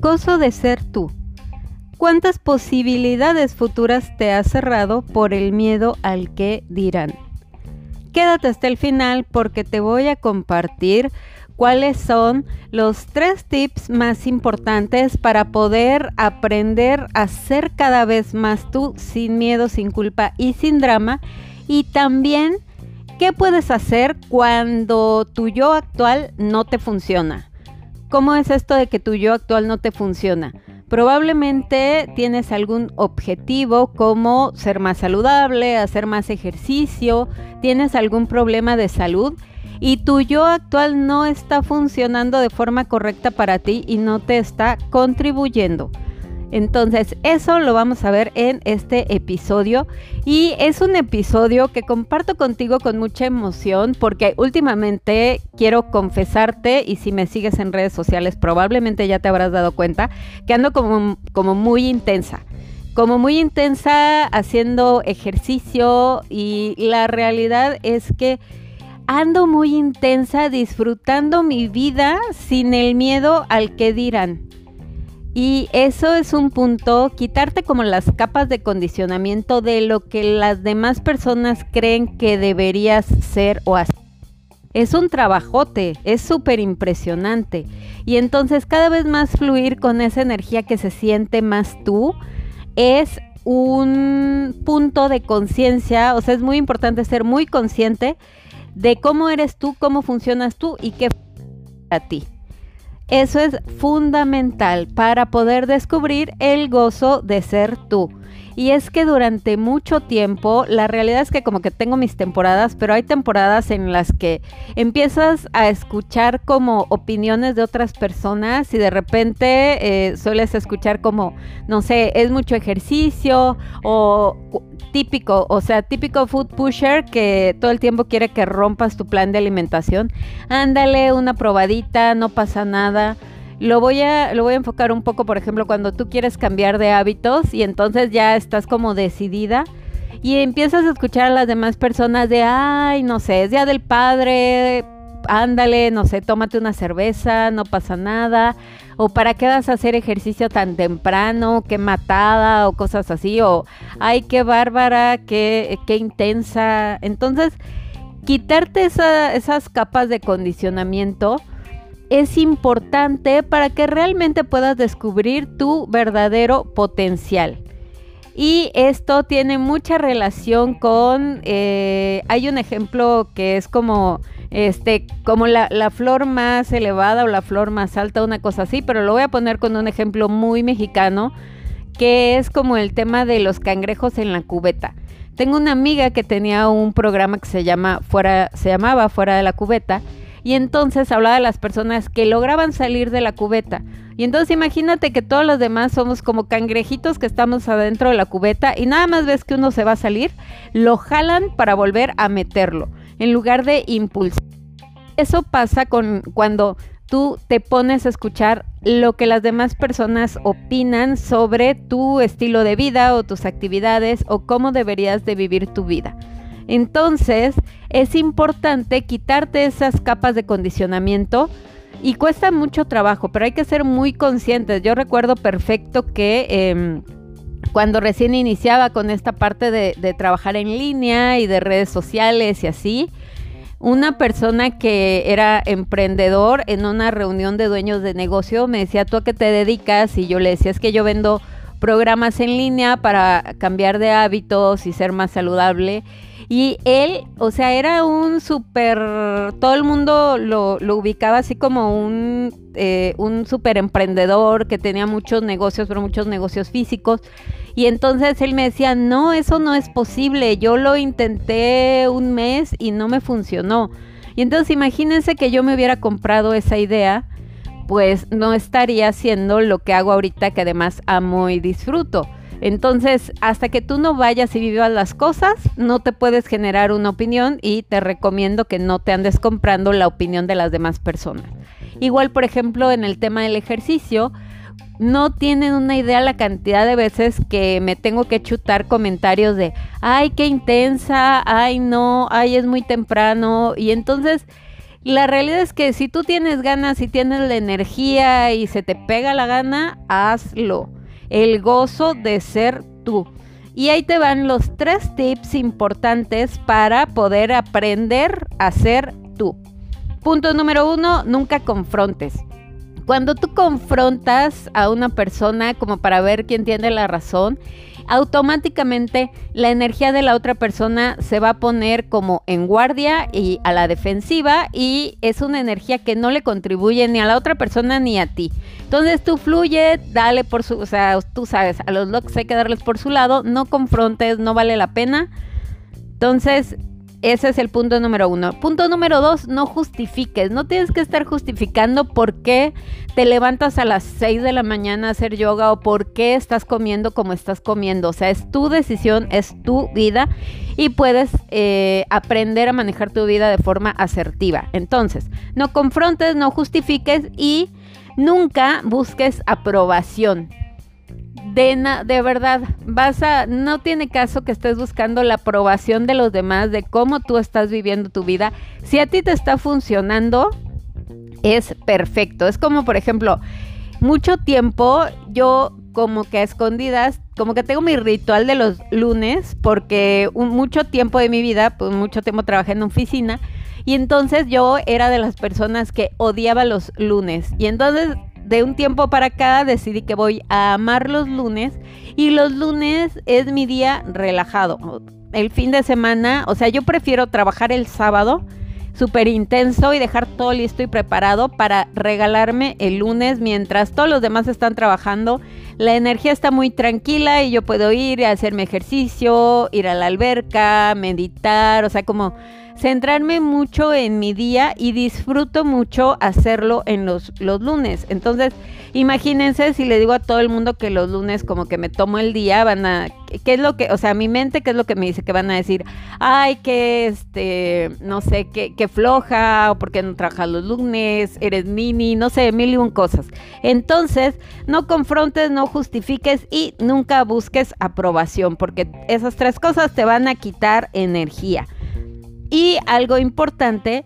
Gozo de ser tú. ¿Cuántas posibilidades futuras te has cerrado por el miedo al que dirán? Quédate hasta el final porque te voy a compartir cuáles son los tres tips más importantes para poder aprender a ser cada vez más tú sin miedo, sin culpa y sin drama. Y también qué puedes hacer cuando tu yo actual no te funciona. ¿Cómo es esto de que tu yo actual no te funciona? Probablemente tienes algún objetivo como ser más saludable, hacer más ejercicio, tienes algún problema de salud y tu yo actual no está funcionando de forma correcta para ti y no te está contribuyendo. Entonces, eso lo vamos a ver en este episodio y es un episodio que comparto contigo con mucha emoción porque últimamente quiero confesarte y si me sigues en redes sociales probablemente ya te habrás dado cuenta que ando como, como muy intensa como muy intensa haciendo ejercicio y la realidad es que ando muy intensa disfrutando mi vida sin el miedo al que dirán. Y eso es un punto, quitarte como las capas de condicionamiento de lo que las demás personas creen que deberías ser o hacer. Es un trabajote, es súper impresionante. Y entonces cada vez más fluir con esa energía que se siente más tú es un punto de conciencia, o sea, es muy importante ser muy consciente de cómo eres tú, cómo funcionas tú y qué a ti. Eso es fundamental para poder descubrir el gozo de ser tú. Y es que durante mucho tiempo, la realidad es que como que tengo mis temporadas, pero hay temporadas en las que empiezas a escuchar como opiniones de otras personas y de repente eh, sueles escuchar como, no sé, es mucho ejercicio o típico, o sea, típico food pusher que todo el tiempo quiere que rompas tu plan de alimentación. Ándale, una probadita, no pasa nada. Lo voy a lo voy a enfocar un poco, por ejemplo, cuando tú quieres cambiar de hábitos y entonces ya estás como decidida y empiezas a escuchar a las demás personas de, "Ay, no sé, es día del padre, ándale, no sé, tómate una cerveza, no pasa nada." o para qué vas a hacer ejercicio tan temprano, qué matada o cosas así, o ay, qué bárbara, qué, qué intensa. Entonces, quitarte esas capas de condicionamiento es importante para que realmente puedas descubrir tu verdadero potencial. Y esto tiene mucha relación con, eh, hay un ejemplo que es como este, como la, la, flor más elevada o la flor más alta, una cosa así, pero lo voy a poner con un ejemplo muy mexicano, que es como el tema de los cangrejos en la cubeta. Tengo una amiga que tenía un programa que se llama Fuera, se llamaba Fuera de la Cubeta, y entonces hablaba de las personas que lograban salir de la cubeta. Y entonces imagínate que todos los demás somos como cangrejitos que estamos adentro de la cubeta y nada más ves que uno se va a salir, lo jalan para volver a meterlo en lugar de impulsar. Eso pasa con cuando tú te pones a escuchar lo que las demás personas opinan sobre tu estilo de vida o tus actividades o cómo deberías de vivir tu vida. Entonces, es importante quitarte esas capas de condicionamiento y cuesta mucho trabajo, pero hay que ser muy conscientes. Yo recuerdo perfecto que... Em, cuando recién iniciaba con esta parte de, trabajar en línea y de redes sociales y así, una persona que era emprendedor en una reunión de dueños de negocio me decía, ¿tú a qué te dedicas? Y yo le decía, es que yo vendo programas en línea para cambiar de hábitos y ser más saludable. Y él, o sea, era un súper, todo el mundo lo, ubicaba así como un, eh, un súper emprendedor que tenía muchos negocios, pero muchos negocios físicos. Y entonces él me decía, no, eso no es posible, yo lo intenté un mes y no me funcionó. Y entonces imagínense que yo me hubiera comprado esa idea, pues no estaría haciendo lo que hago ahorita, que además amo y disfruto. Entonces, hasta que tú no vayas y vivas las cosas, no te puedes generar una opinión y te recomiendo que no te andes comprando la opinión de las demás personas. Igual, por ejemplo, en el tema del ejercicio, no tienen una idea la cantidad de veces que me tengo que chutar comentarios de, ay, qué intensa, ay, no, ay, es muy temprano. Y entonces La realidad es que si tú tienes ganas y tienes la energía y se te pega la gana, hazlo. El gozo de ser tú. Y ahí te van los tres tips importantes para poder aprender a ser tú. Punto número uno, nunca confrontes. Cuando tú confrontas a una persona como para ver quién tiene la razón, automáticamente la energía de la otra persona se va a poner como en guardia y a la defensiva y es una energía que no le contribuye ni a la otra persona ni a ti. Entonces tú fluye, dale por su, o sea, tú sabes, a los locos hay que darles por su lado, no confrontes, no vale la pena. Entonces, ese es el punto número uno. Punto número dos, no justifiques. No tienes que estar justificando por qué te levantas a las 6 de la mañana a hacer yoga o por qué estás comiendo como estás comiendo. O sea, es tu decisión, es tu vida y puedes eh, aprender a manejar tu vida de forma asertiva. Entonces, no confrontes, no justifiques y nunca busques aprobación de, de verdad, vas a, no tiene caso que estés buscando la aprobación de los demás de cómo tú estás viviendo tu vida. Si a ti te está funcionando, es perfecto. Es como, por ejemplo, mucho tiempo yo como que a escondidas, como que tengo mi ritual de los lunes, porque mucho tiempo de mi vida, pues mucho tiempo trabajé en oficina, y entonces yo era de las personas que odiaba los lunes. Y entonces de un tiempo para acá decidí que voy a amar los lunes y los lunes es mi día relajado. El fin de semana, o sea, yo prefiero trabajar el sábado súper intenso y dejar todo listo y preparado para regalarme el lunes mientras todos los demás están trabajando. La energía está muy tranquila y yo puedo ir a hacerme ejercicio, ir a la alberca, meditar, o sea, como centrarme mucho en mi día y disfruto mucho hacerlo en los, los lunes. Entonces, imagínense si le digo a todo el mundo que los lunes como que me tomo el día, van a, ¿qué es lo que, o sea, mi mente, qué es lo que me dice? Que van a decir, ay, que este, no sé, que, que floja, o porque no trabajas los lunes, eres mini, no sé, mil y un cosas. Entonces, no confrontes, no justifiques y nunca busques aprobación, porque esas tres cosas te van a quitar energía. Y algo importante,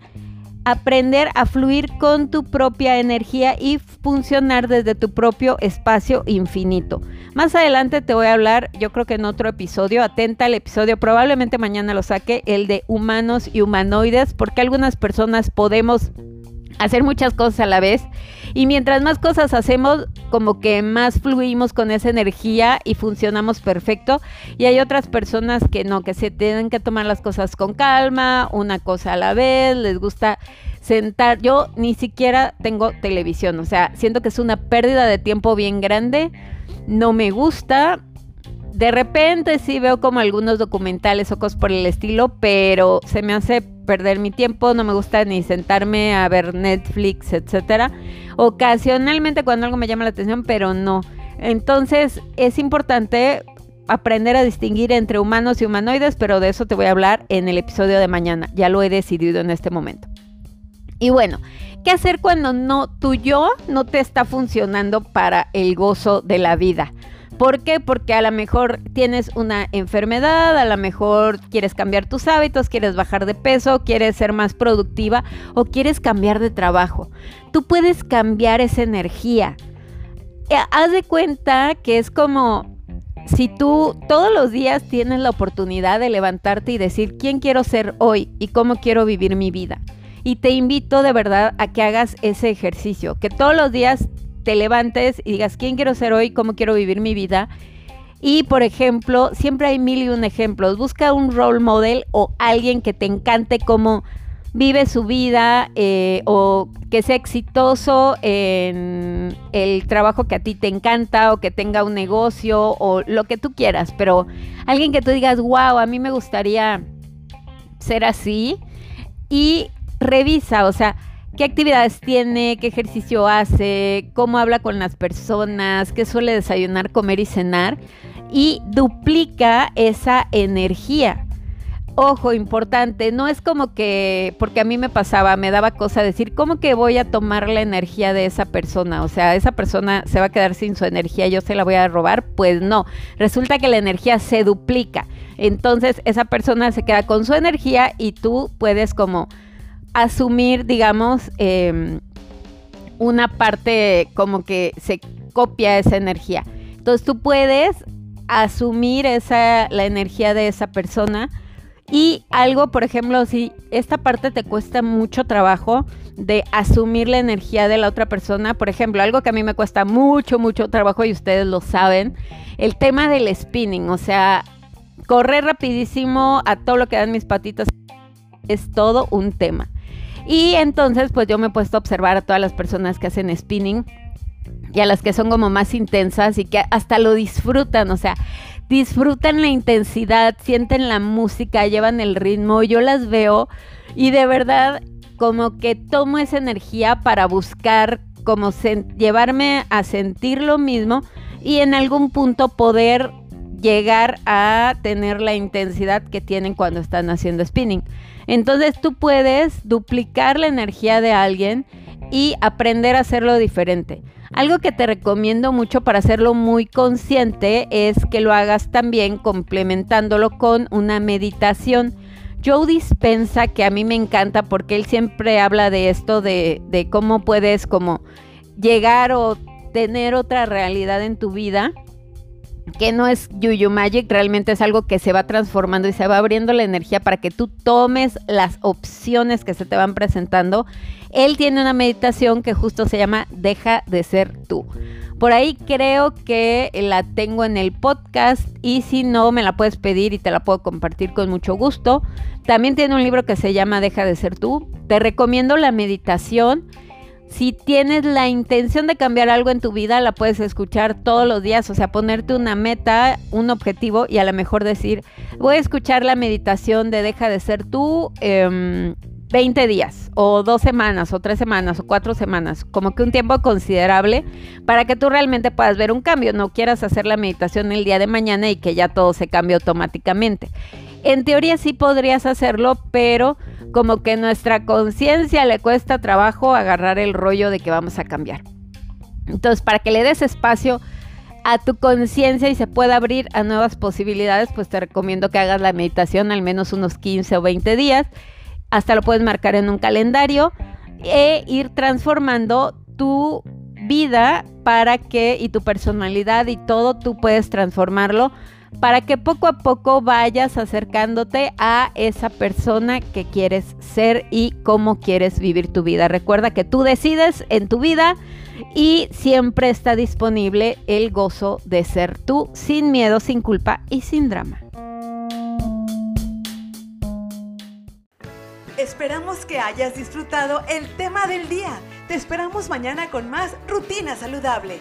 aprender a fluir con tu propia energía y funcionar desde tu propio espacio infinito. Más adelante te voy a hablar, yo creo que en otro episodio, atenta al episodio, probablemente mañana lo saque, el de humanos y humanoides, porque algunas personas podemos hacer muchas cosas a la vez. Y mientras más cosas hacemos, como que más fluimos con esa energía y funcionamos perfecto. Y hay otras personas que no, que se tienen que tomar las cosas con calma, una cosa a la vez, les gusta sentar. Yo ni siquiera tengo televisión, o sea, siento que es una pérdida de tiempo bien grande. No me gusta de repente sí veo como algunos documentales o cosas por el estilo, pero se me hace perder mi tiempo, no me gusta ni sentarme a ver Netflix, etcétera. Ocasionalmente cuando algo me llama la atención, pero no. Entonces es importante aprender a distinguir entre humanos y humanoides, pero de eso te voy a hablar en el episodio de mañana. Ya lo he decidido en este momento. Y bueno, ¿qué hacer cuando no tu yo no te está funcionando para el gozo de la vida? ¿Por qué? Porque a lo mejor tienes una enfermedad, a lo mejor quieres cambiar tus hábitos, quieres bajar de peso, quieres ser más productiva o quieres cambiar de trabajo. Tú puedes cambiar esa energía. Eh, haz de cuenta que es como si tú todos los días tienes la oportunidad de levantarte y decir quién quiero ser hoy y cómo quiero vivir mi vida. Y te invito de verdad a que hagas ese ejercicio, que todos los días te levantes y digas, ¿quién quiero ser hoy? ¿Cómo quiero vivir mi vida? Y, por ejemplo, siempre hay mil y un ejemplos. Busca un role model o alguien que te encante cómo vive su vida eh, o que sea exitoso en el trabajo que a ti te encanta o que tenga un negocio o lo que tú quieras. Pero alguien que tú digas, wow, a mí me gustaría ser así. Y revisa, o sea, qué actividades tiene, qué ejercicio hace, cómo habla con las personas, qué suele desayunar, comer y cenar y duplica esa energía. Ojo, importante, no es como que, porque a mí me pasaba, me daba cosa decir, ¿cómo que voy a tomar la energía de esa persona? O sea, esa persona se va a quedar sin su energía, yo se la voy a robar. Pues no, resulta que la energía se duplica. Entonces esa persona se queda con su energía y tú puedes como asumir, digamos, em, una parte como que se copia esa energía. Entonces tú puedes asumir esa, la energía de esa persona y algo, por ejemplo, si esta parte te cuesta mucho trabajo de asumir la energía de la otra persona, por ejemplo, algo que a mí me cuesta mucho, mucho trabajo y ustedes lo saben, el tema del spinning, o sea, correr rapidísimo a todo lo que dan mis patitas es todo un tema. Y entonces, pues yo me he puesto a observar a todas las personas que hacen spinning y a las que son como más intensas y que hasta lo disfrutan, o sea, disfrutan la intensidad, sienten la música, llevan el ritmo, yo las veo y de verdad como que tomo esa energía para buscar como llevarme a sentir lo mismo y en algún punto poder llegar a tener la intensidad que tienen cuando están haciendo spinning. Entonces tú puedes duplicar la energía de alguien y aprender a hacerlo diferente. Algo que te recomiendo mucho para hacerlo muy consciente es que lo hagas también complementándolo con una meditación. Joe Dispensa, que a mí me encanta porque él siempre habla de esto, de, de cómo puedes como llegar o tener otra realidad en tu vida que no es Yuyu Magic, realmente es algo que se va transformando y se va abriendo la energía para que tú tomes las opciones que se te van presentando. Él tiene una meditación que justo se llama Deja de ser tú. Por ahí creo que la tengo en el podcast y si no me la puedes pedir y te la puedo compartir con mucho gusto. También tiene un libro que se llama Deja de ser tú. Te recomiendo la meditación si tienes la intención de cambiar algo en tu vida, la puedes escuchar todos los días, o sea, ponerte una meta, un objetivo y a lo mejor decir, voy a escuchar la meditación de deja de ser tú 20 em, días o dos semanas o tres semanas o cuatro semanas, como que un tiempo considerable para que tú realmente puedas ver un cambio, no quieras hacer la meditación el día de mañana y que ya todo se cambie automáticamente. En teoría sí podrías hacerlo, pero como que nuestra conciencia le cuesta trabajo agarrar el rollo de que vamos a cambiar. Entonces, para que le des espacio a tu conciencia y se pueda abrir a nuevas posibilidades, pues te recomiendo que hagas la meditación al menos unos 15 o 20 días. Hasta lo puedes marcar en un calendario e ir transformando tu vida para que y tu personalidad y todo tú puedes transformarlo para que poco a poco vayas acercándote a esa persona que quieres ser y cómo quieres vivir tu vida. Recuerda que tú decides en tu vida y siempre está disponible el gozo de ser tú sin miedo, sin culpa y sin drama. Esperamos que hayas disfrutado el tema del día. Te esperamos mañana con más rutina saludable.